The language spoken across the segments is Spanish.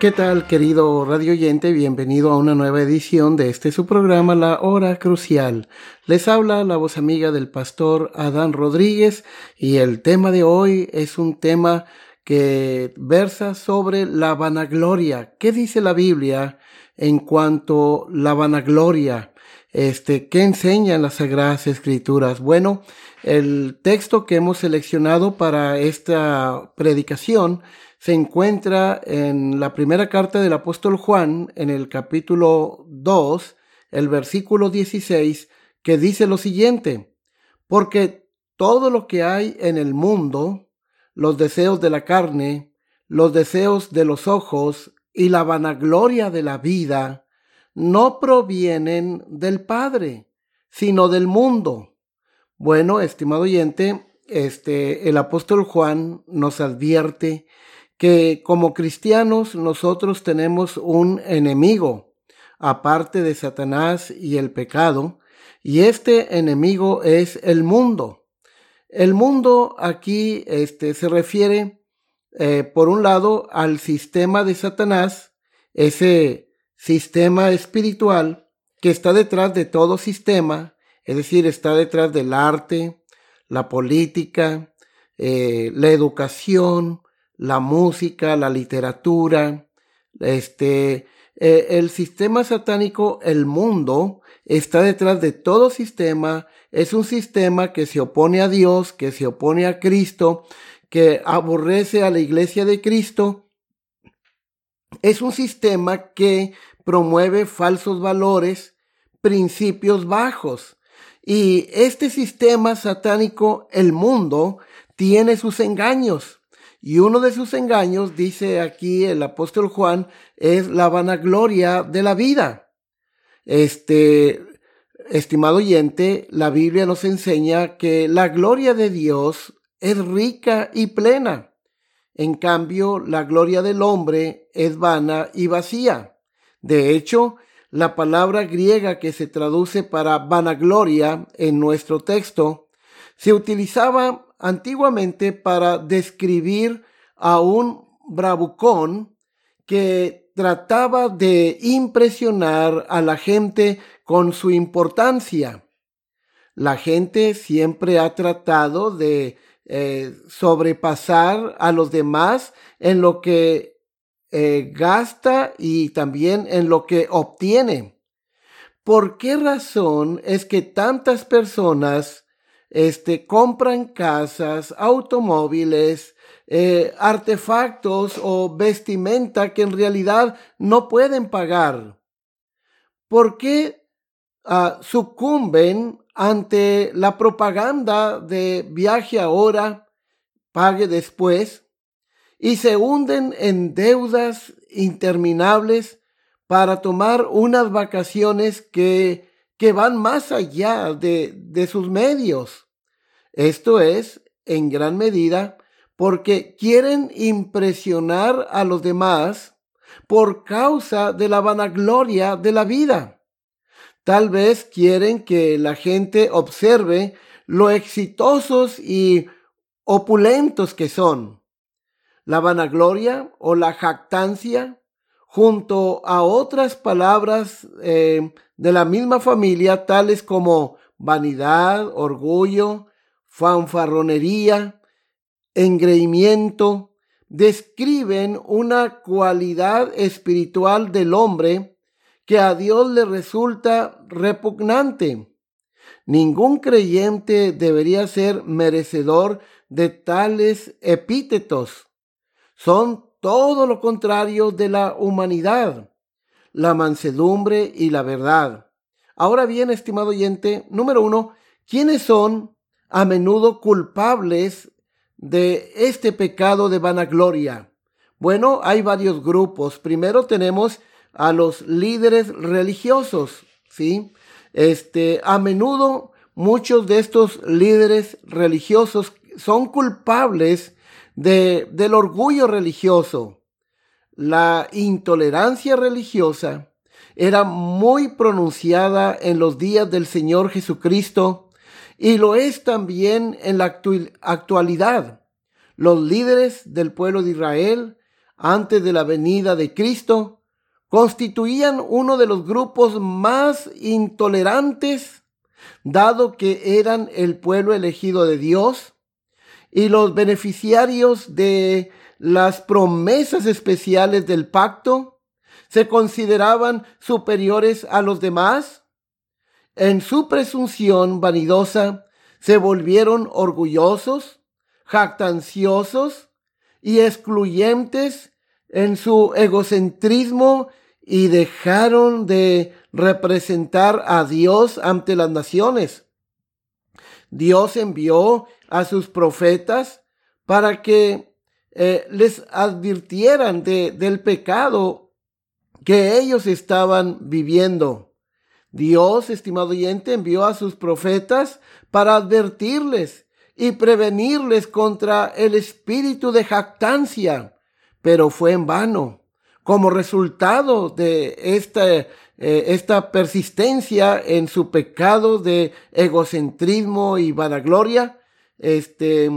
¿Qué tal, querido radio oyente? Bienvenido a una nueva edición de este su programa, La Hora Crucial. Les habla la voz amiga del pastor Adán Rodríguez y el tema de hoy es un tema que versa sobre la vanagloria. ¿Qué dice la Biblia en cuanto a la vanagloria? Este, ¿qué enseñan las Sagradas Escrituras? Bueno, el texto que hemos seleccionado para esta predicación se encuentra en la primera carta del apóstol Juan, en el capítulo 2, el versículo 16, que dice lo siguiente, porque todo lo que hay en el mundo, los deseos de la carne, los deseos de los ojos y la vanagloria de la vida, no provienen del Padre, sino del mundo. Bueno, estimado oyente, este, el apóstol Juan nos advierte que como cristianos nosotros tenemos un enemigo, aparte de Satanás y el pecado, y este enemigo es el mundo. El mundo aquí este, se refiere, eh, por un lado, al sistema de Satanás, ese sistema espiritual que está detrás de todo sistema, es decir, está detrás del arte, la política, eh, la educación, la música, la literatura, este, eh, el sistema satánico, el mundo, está detrás de todo sistema, es un sistema que se opone a Dios, que se opone a Cristo, que aborrece a la iglesia de Cristo. Es un sistema que promueve falsos valores, principios bajos. Y este sistema satánico, el mundo, tiene sus engaños. Y uno de sus engaños, dice aquí el apóstol Juan, es la vanagloria de la vida. Este, estimado oyente, la Biblia nos enseña que la gloria de Dios es rica y plena. En cambio, la gloria del hombre es vana y vacía. De hecho, la palabra griega que se traduce para vanagloria en nuestro texto se utilizaba antiguamente para describir a un bravucón que trataba de impresionar a la gente con su importancia. La gente siempre ha tratado de eh, sobrepasar a los demás en lo que eh, gasta y también en lo que obtiene. ¿Por qué razón es que tantas personas este, compran casas, automóviles, eh, artefactos o vestimenta que en realidad no pueden pagar. ¿Por qué ah, sucumben ante la propaganda de viaje ahora, pague después, y se hunden en deudas interminables para tomar unas vacaciones que que van más allá de, de sus medios. Esto es, en gran medida, porque quieren impresionar a los demás por causa de la vanagloria de la vida. Tal vez quieren que la gente observe lo exitosos y opulentos que son. La vanagloria o la jactancia, junto a otras palabras eh, de la misma familia, tales como vanidad, orgullo, fanfarronería, engreimiento, describen una cualidad espiritual del hombre que a Dios le resulta repugnante. Ningún creyente debería ser merecedor de tales epítetos. Son todo lo contrario de la humanidad, la mansedumbre y la verdad. Ahora bien, estimado oyente, número uno, ¿quiénes son a menudo culpables de este pecado de vanagloria? Bueno, hay varios grupos. Primero tenemos a los líderes religiosos, ¿sí? Este, a menudo muchos de estos líderes religiosos son culpables de, del orgullo religioso. La intolerancia religiosa era muy pronunciada en los días del Señor Jesucristo y lo es también en la actualidad. Los líderes del pueblo de Israel, antes de la venida de Cristo, constituían uno de los grupos más intolerantes, dado que eran el pueblo elegido de Dios y los beneficiarios de las promesas especiales del pacto se consideraban superiores a los demás. En su presunción vanidosa se volvieron orgullosos, jactanciosos y excluyentes en su egocentrismo y dejaron de representar a Dios ante las naciones. Dios envió a sus profetas para que eh, les advirtieran de, del pecado que ellos estaban viviendo. Dios, estimado oyente, envió a sus profetas para advertirles y prevenirles contra el espíritu de jactancia, pero fue en vano. Como resultado de esta eh, esta persistencia en su pecado de egocentrismo y vanagloria, este,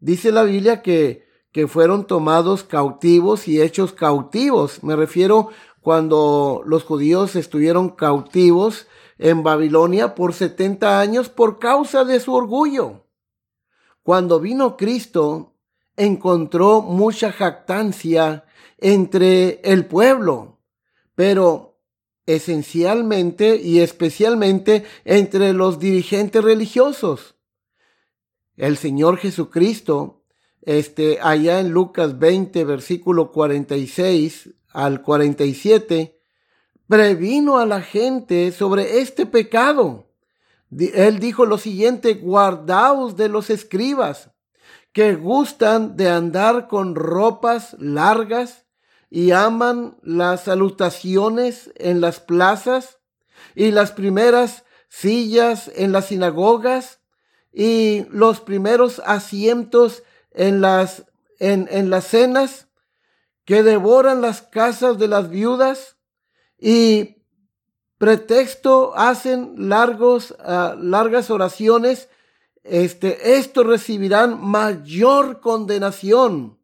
dice la Biblia que, que fueron tomados cautivos y hechos cautivos. Me refiero cuando los judíos estuvieron cautivos en Babilonia por 70 años por causa de su orgullo. Cuando vino Cristo, encontró mucha jactancia entre el pueblo, pero esencialmente y especialmente entre los dirigentes religiosos. El Señor Jesucristo, este, allá en Lucas 20, versículo 46 al 47, previno a la gente sobre este pecado. Él dijo lo siguiente, guardaos de los escribas, que gustan de andar con ropas largas y aman las salutaciones en las plazas y las primeras sillas en las sinagogas y los primeros asientos en las, en, en las cenas, que devoran las casas de las viudas y pretexto hacen largos, ah, largas oraciones, este, estos recibirán mayor condenación.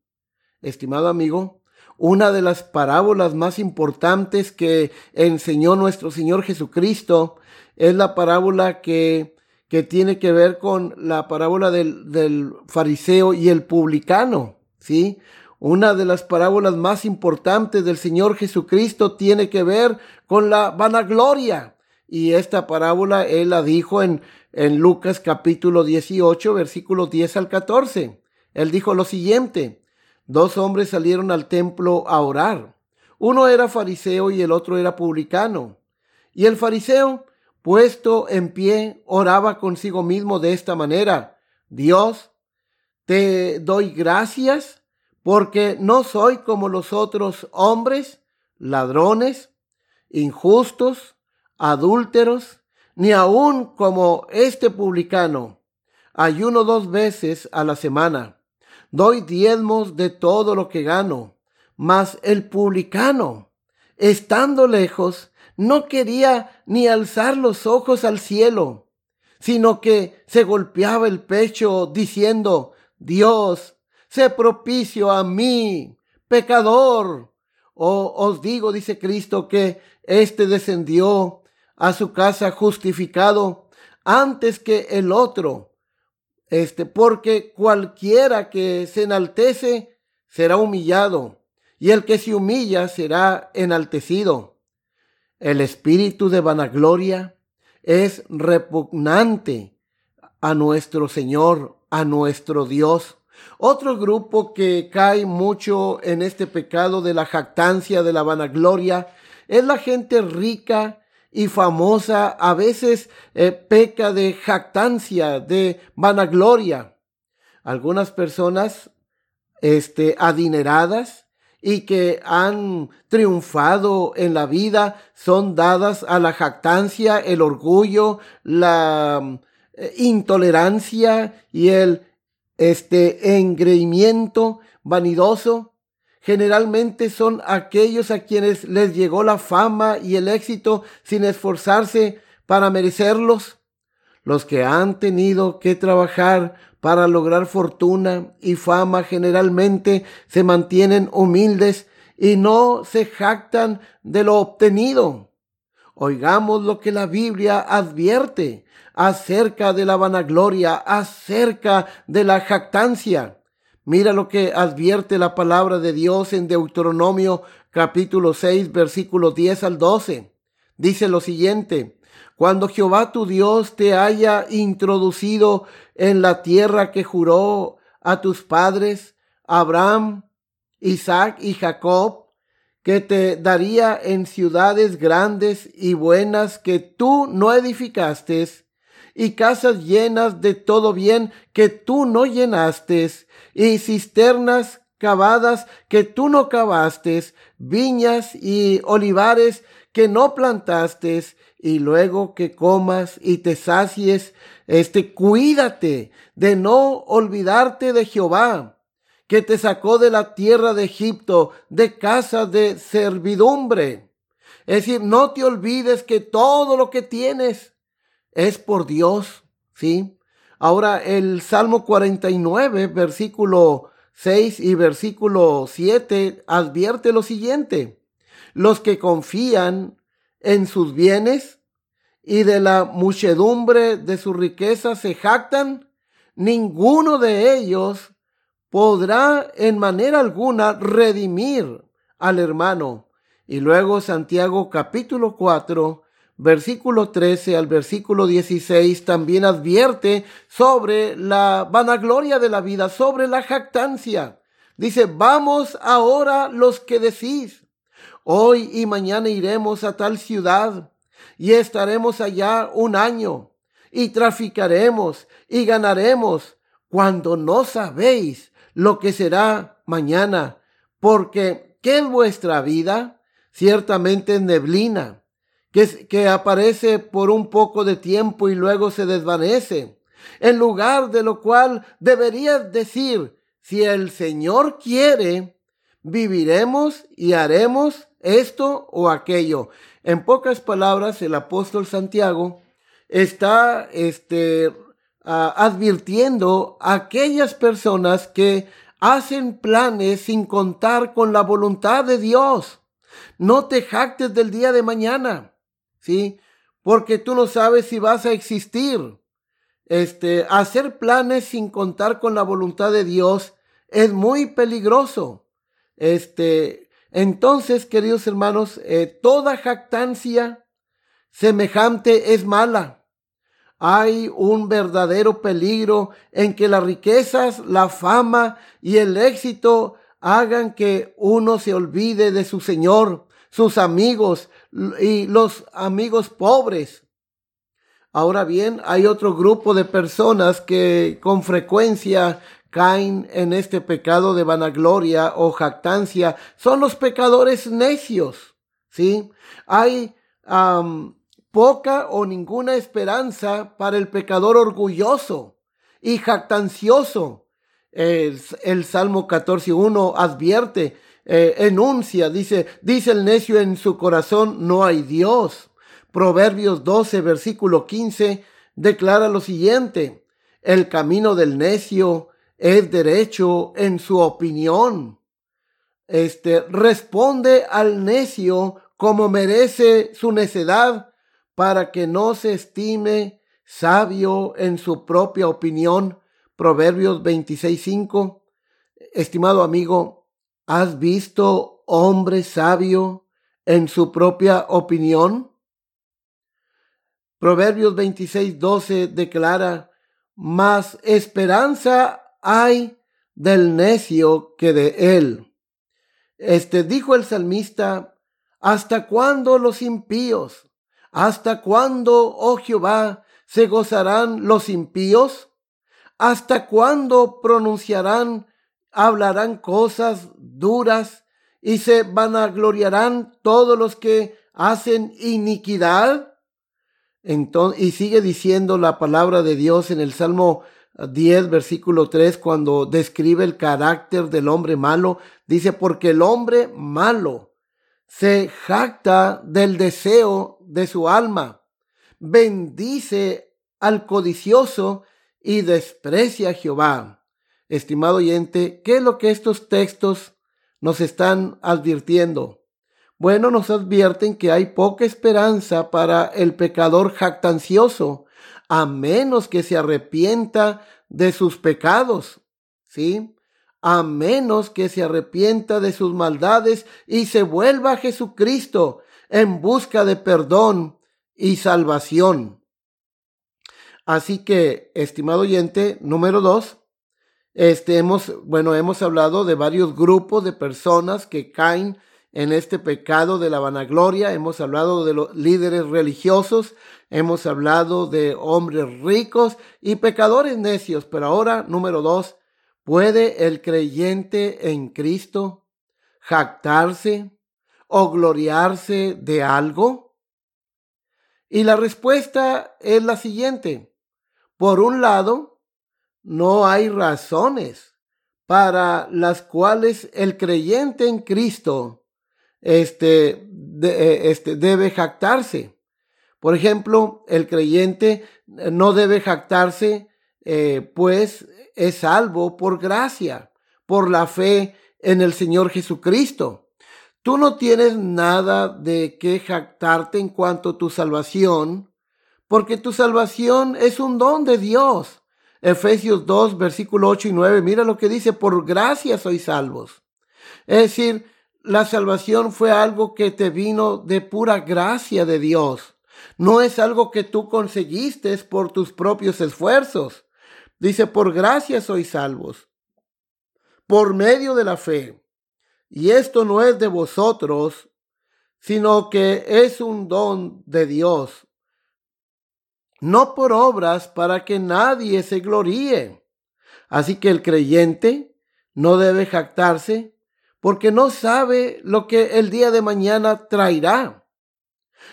Estimado amigo, una de las parábolas más importantes que enseñó nuestro Señor Jesucristo es la parábola que, que tiene que ver con la parábola del, del fariseo y el publicano, ¿sí? Una de las parábolas más importantes del Señor Jesucristo tiene que ver con la vanagloria. Y esta parábola él la dijo en, en Lucas capítulo 18, versículos 10 al 14. Él dijo lo siguiente, Dos hombres salieron al templo a orar. Uno era fariseo y el otro era publicano. Y el fariseo, puesto en pie, oraba consigo mismo de esta manera. Dios, te doy gracias porque no soy como los otros hombres, ladrones, injustos, adúlteros, ni aun como este publicano. Ayuno dos veces a la semana doy diezmos de todo lo que gano. Mas el publicano, estando lejos, no quería ni alzar los ojos al cielo, sino que se golpeaba el pecho diciendo, Dios, sé propicio a mí, pecador. O os digo, dice Cristo, que éste descendió a su casa justificado antes que el otro este, porque cualquiera que se enaltece será humillado, y el que se humilla será enaltecido. El espíritu de vanagloria es repugnante a nuestro Señor, a nuestro Dios. Otro grupo que cae mucho en este pecado de la jactancia, de la vanagloria, es la gente rica y famosa, a veces eh, peca de jactancia, de vanagloria. Algunas personas este, adineradas y que han triunfado en la vida son dadas a la jactancia, el orgullo, la eh, intolerancia y el este engreimiento vanidoso. Generalmente son aquellos a quienes les llegó la fama y el éxito sin esforzarse para merecerlos. Los que han tenido que trabajar para lograr fortuna y fama generalmente se mantienen humildes y no se jactan de lo obtenido. Oigamos lo que la Biblia advierte acerca de la vanagloria, acerca de la jactancia. Mira lo que advierte la palabra de Dios en Deuteronomio capítulo 6 versículo 10 al 12. Dice lo siguiente, cuando Jehová tu Dios te haya introducido en la tierra que juró a tus padres, Abraham, Isaac y Jacob, que te daría en ciudades grandes y buenas que tú no edificaste, y casas llenas de todo bien que tú no llenaste, y cisternas cavadas que tú no cavaste, viñas y olivares que no plantaste, y luego que comas y te sacies, este, cuídate de no olvidarte de Jehová, que te sacó de la tierra de Egipto, de casa de servidumbre. Es decir, no te olvides que todo lo que tienes es por Dios, ¿sí? Ahora el Salmo 49, versículo 6 y versículo 7 advierte lo siguiente. Los que confían en sus bienes y de la muchedumbre de su riqueza se jactan, ninguno de ellos podrá en manera alguna redimir al hermano. Y luego Santiago capítulo 4, versículo 13 al versículo 16 también advierte sobre la vanagloria de la vida, sobre la jactancia. Dice, vamos ahora los que decís, Hoy y mañana iremos a tal ciudad y estaremos allá un año y traficaremos y ganaremos cuando no sabéis lo que será mañana, porque ¿qué es vuestra vida? Ciertamente es neblina, que, que aparece por un poco de tiempo y luego se desvanece. En lugar de lo cual deberías decir, si el Señor quiere, viviremos y haremos esto o aquello. En pocas palabras, el apóstol Santiago está este, advirtiendo a aquellas personas que hacen planes sin contar con la voluntad de Dios. No te jactes del día de mañana, ¿sí? Porque tú no sabes si vas a existir. Este, hacer planes sin contar con la voluntad de Dios es muy peligroso. Este, entonces, queridos hermanos, eh, toda jactancia semejante es mala. Hay un verdadero peligro en que las riquezas, la fama y el éxito hagan que uno se olvide de su Señor, sus amigos y los amigos pobres. Ahora bien, hay otro grupo de personas que con frecuencia caen en este pecado de vanagloria o jactancia son los pecadores necios, ¿sí? Hay poca o ninguna esperanza para el pecador orgulloso y jactancioso. El, el Salmo 14.1 advierte, eh, enuncia, dice, dice el necio en su corazón, no hay Dios. Proverbios 12, versículo 15, declara lo siguiente, el camino del necio es derecho en su opinión. Este responde al necio como merece su necedad para que no se estime sabio en su propia opinión. Proverbios 26.5. Estimado amigo, ¿has visto hombre sabio en su propia opinión? Proverbios 26.12 declara, más esperanza hay del necio que de él. Este dijo el salmista, ¿hasta cuándo los impíos? ¿Hasta cuándo, oh Jehová, se gozarán los impíos? ¿Hasta cuándo pronunciarán, hablarán cosas duras y se vanagloriarán todos los que hacen iniquidad? Entonces, y sigue diciendo la palabra de Dios en el Salmo 10, versículo 3, cuando describe el carácter del hombre malo, dice, porque el hombre malo se jacta del deseo de su alma, bendice al codicioso y desprecia a Jehová. Estimado oyente, ¿qué es lo que estos textos nos están advirtiendo? Bueno, nos advierten que hay poca esperanza para el pecador jactancioso, a menos que se arrepienta de sus pecados, ¿sí? A menos que se arrepienta de sus maldades y se vuelva a Jesucristo en busca de perdón y salvación. Así que, estimado oyente, número dos, este hemos, bueno, hemos hablado de varios grupos de personas que caen en este pecado de la vanagloria. Hemos hablado de los líderes religiosos, hemos hablado de hombres ricos y pecadores necios. Pero ahora, número dos, ¿puede el creyente en Cristo jactarse o gloriarse de algo? Y la respuesta es la siguiente. Por un lado, no hay razones para las cuales el creyente en Cristo este, eh, este, debe jactarse. Por ejemplo, el creyente no debe jactarse, eh, pues es salvo por gracia, por la fe en el Señor Jesucristo. Tú no tienes nada de qué jactarte en cuanto a tu salvación, porque tu salvación es un don de Dios. Efesios 2, versículo 8 y 9, mira lo que dice, por gracia sois salvos. Es decir, la salvación fue algo que te vino de pura gracia de Dios. No es algo que tú conseguiste por tus propios esfuerzos. Dice, por gracia sois salvos, por medio de la fe. Y esto no es de vosotros, sino que es un don de Dios, no por obras para que nadie se gloríe. Así que el creyente no debe jactarse porque no sabe lo que el día de mañana traerá.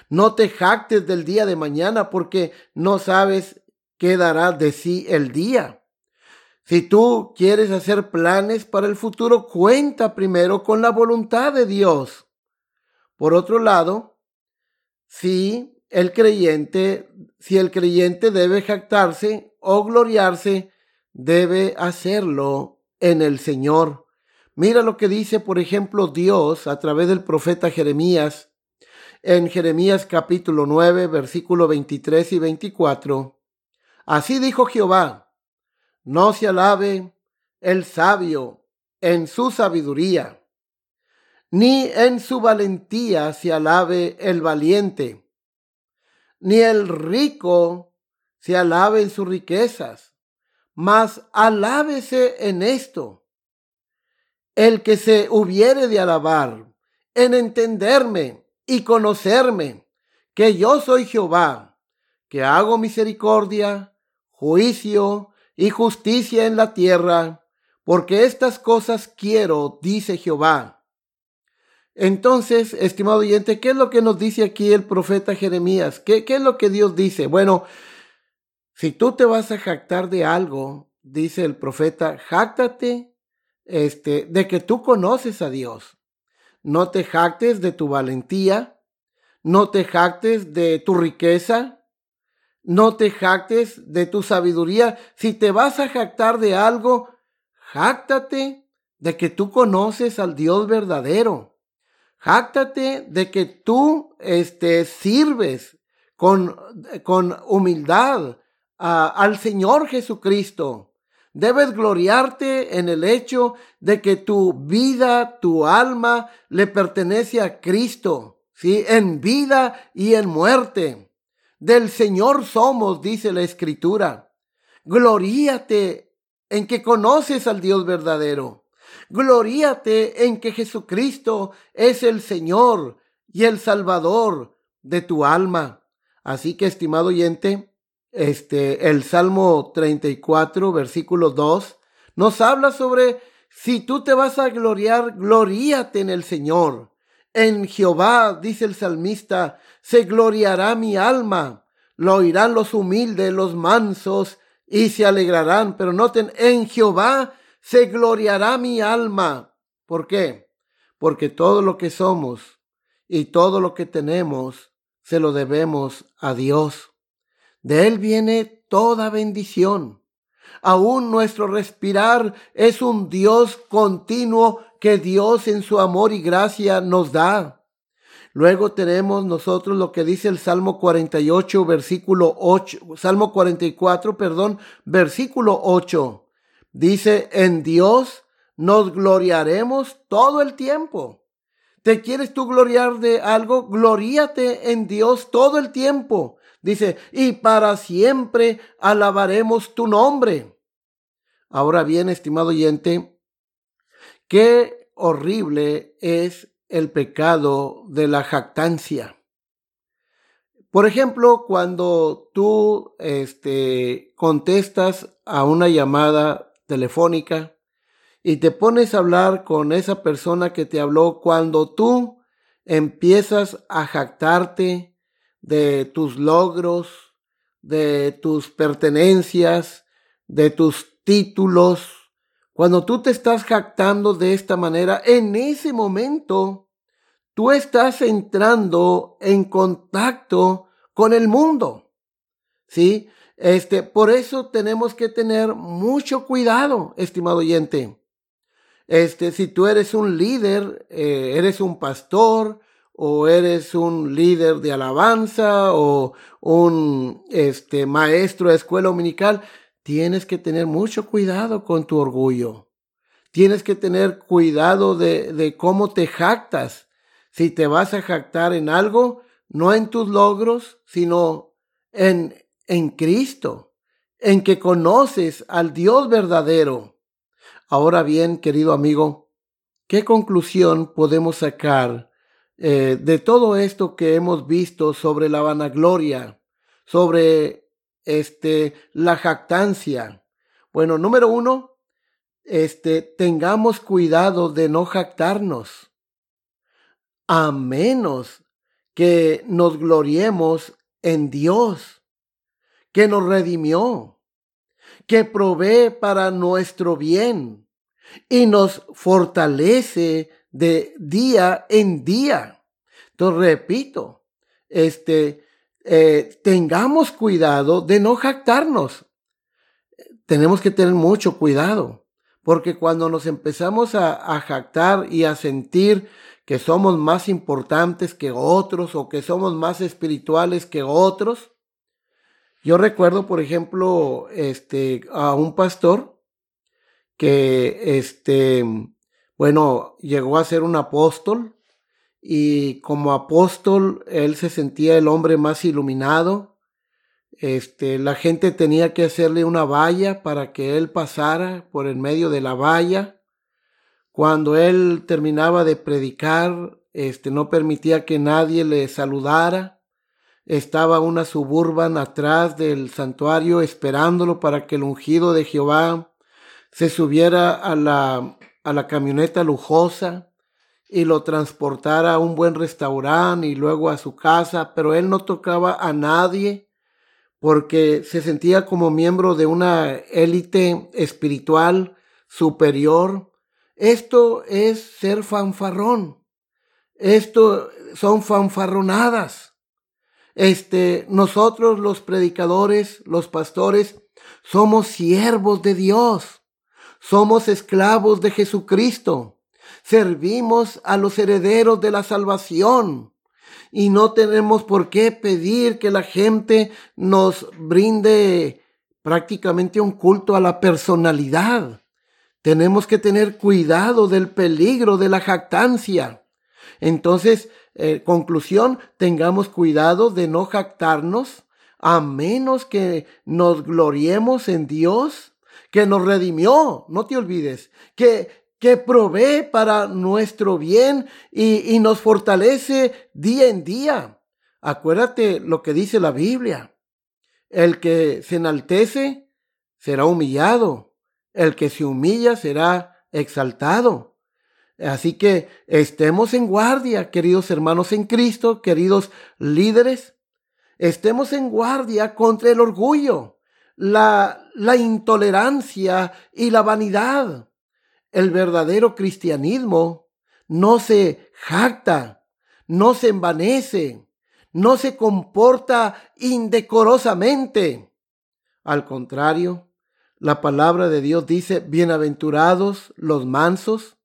No te jactes del día de mañana porque no sabes qué dará de sí el día. Si tú quieres hacer planes para el futuro, cuenta primero con la voluntad de Dios. Por otro lado, si el creyente, si el creyente debe jactarse o gloriarse, debe hacerlo en el Señor. Mira lo que dice, por ejemplo, Dios a través del profeta Jeremías en Jeremías capítulo 9, versículo 23 y 24. Así dijo Jehová, no se alabe el sabio en su sabiduría, ni en su valentía se alabe el valiente, ni el rico se alabe en sus riquezas, mas alábese en esto el que se hubiere de alabar en entenderme y conocerme, que yo soy Jehová, que hago misericordia, juicio y justicia en la tierra, porque estas cosas quiero, dice Jehová. Entonces, estimado oyente, ¿qué es lo que nos dice aquí el profeta Jeremías? ¿Qué, es lo que Dios dice? Bueno, si tú te vas a jactar de algo, dice el profeta, jáctate este, de que tú conoces a Dios. No te jactes de tu valentía, no te jactes de tu riqueza, no te jactes de tu sabiduría. Si te vas a jactar de algo, jáctate de que tú conoces al Dios verdadero. Jáctate de que tú este, sirves con, con humildad al Señor Jesucristo. Debes gloriarte en el hecho de que tu vida, tu alma, le pertenece a Cristo, ¿sí? En vida y en muerte. Del Señor somos, dice la Escritura. Gloríate en que conoces al Dios verdadero. Gloríate en que Jesucristo es el Señor y el Salvador de tu alma. Así que, estimado oyente, este, el Salmo 34, versículo 2, nos habla sobre si tú te vas a gloriar, gloríate en el Señor. En Jehová, dice el salmista, se gloriará mi alma. Lo oirán los humildes, los mansos, y se alegrarán. Pero noten, en Jehová se gloriará mi alma. ¿Por qué? Porque todo lo que somos y todo lo que tenemos se lo debemos a Dios. De Él viene toda bendición. Aún nuestro respirar es un Dios continuo que Dios en su amor y gracia nos da. Luego tenemos nosotros lo que dice el Salmo 48, versículo 8, Salmo 44, perdón, versículo 8. Dice, en Dios nos gloriaremos todo el tiempo. ¿Te quieres tú gloriar de algo? Gloríate en Dios todo el tiempo. Dice, y para siempre alabaremos tu nombre. Ahora bien, estimado oyente, qué horrible es el pecado de la jactancia. Por ejemplo, cuando tú este, contestas a una llamada telefónica y te pones a hablar con esa persona que te habló, cuando tú empiezas a jactarte de tus logros, de tus pertenencias, de tus títulos, cuando tú te estás jactando de esta manera, en ese momento tú estás entrando en contacto con el mundo. ¿Sí? Este, por eso tenemos que tener mucho cuidado, estimado oyente. Este, si tú eres un líder, eh, eres un pastor, o eres un líder de alabanza, o un este, maestro de escuela dominical, tienes que tener mucho cuidado con tu orgullo. Tienes que tener cuidado de, de cómo te jactas. Si te vas a jactar en algo, no en tus logros, sino en, en Cristo, en que conoces al Dios verdadero. Ahora bien, querido amigo, ¿qué conclusión podemos sacar eh, de todo esto que hemos visto sobre la vanagloria, sobre este, la jactancia. Bueno, número uno, este, tengamos cuidado de no jactarnos, a menos que nos gloriemos en Dios, que nos redimió, que provee para nuestro bien y nos fortalece de día en día. Entonces, repito, este, eh, tengamos cuidado de no jactarnos. Tenemos que tener mucho cuidado, porque cuando nos empezamos a, a jactar y a sentir que somos más importantes que otros o que somos más espirituales que otros, yo recuerdo, por ejemplo, este, a un pastor que, este, bueno, llegó a ser un apóstol y como apóstol él se sentía el hombre más iluminado. Este, la gente tenía que hacerle una valla para que él pasara por el medio de la valla. Cuando él terminaba de predicar, este, no permitía que nadie le saludara. Estaba una suburban atrás del santuario esperándolo para que el ungido de Jehová se subiera a la, a la camioneta lujosa y lo transportara a un buen restaurante y luego a su casa, pero él no tocaba a nadie porque se sentía como miembro de una élite espiritual superior. Esto es ser fanfarrón. Esto son fanfarronadas. Este, nosotros los predicadores, los pastores, somos siervos de Dios. Somos esclavos de Jesucristo servimos a los herederos de la salvación y no tenemos por qué pedir que la gente nos brinde prácticamente un culto a la personalidad. Tenemos que tener cuidado del peligro de la jactancia. Entonces, eh, conclusión, tengamos cuidado de no jactarnos a menos que nos gloriemos en Dios, que nos redimió, no te olvides, que, que provee para nuestro bien y, y nos fortalece día en día. Acuérdate lo que dice la Biblia. El que se enaltece será humillado. El que se humilla será exaltado. Así que estemos en guardia, queridos hermanos en Cristo, queridos líderes. Estemos en guardia contra el orgullo, la, la intolerancia y la vanidad. El verdadero cristianismo no se jacta, no se envanece, no se comporta indecorosamente. Al contrario, la palabra de Dios dice, bienaventurados los mansos,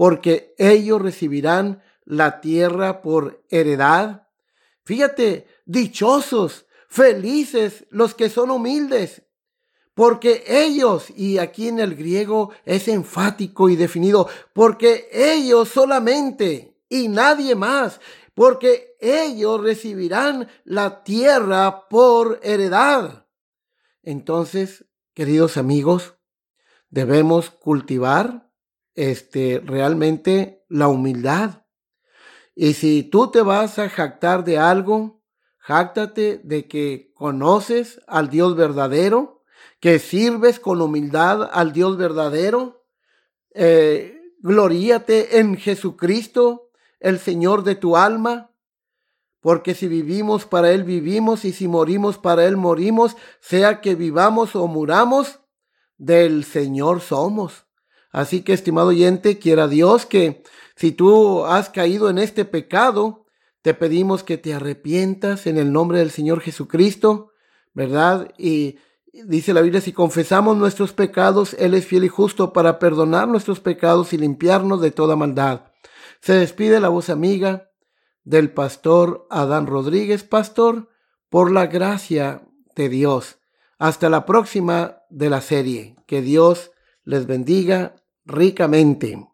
porque ellos recibirán la tierra por heredad. Fíjate, dichosos, felices los que son humildes, porque ellos, y aquí en el griego es enfático y definido, porque ellos solamente y nadie más, porque ellos recibirán la tierra por heredad. Entonces, queridos amigos, debemos cultivar este, realmente la humildad. Y si tú te vas a jactar de algo, jáctate de que conoces al Dios verdadero, que sirves con humildad al Dios verdadero. Eh, gloríate en Jesucristo, el Señor de tu alma, porque si vivimos para Él vivimos y si morimos para Él morimos, sea que vivamos o muramos, del Señor somos. Así que, estimado oyente, quiera Dios que si tú has caído en este pecado, te pedimos que te arrepientas en el nombre del Señor Jesucristo, ¿verdad? Y dice la Biblia, si confesamos nuestros pecados, Él es fiel y justo para perdonar nuestros pecados y limpiarnos de toda maldad. Se despide la voz amiga del pastor Adán Rodríguez, pastor, por la gracia de Dios. Hasta la próxima de la serie. Que Dios les bendiga ricamente.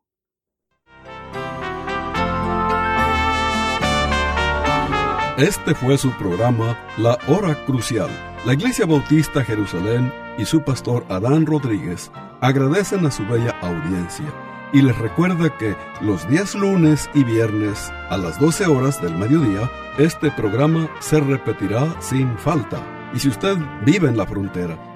Este fue su programa La Hora Crucial. La Iglesia Bautista Jerusalén y su pastor Adán Rodríguez agradecen a su bella audiencia y les recuerda que los días lunes y viernes a las 12 horas del mediodía, este programa se repetirá sin falta. Y si usted vive en la frontera,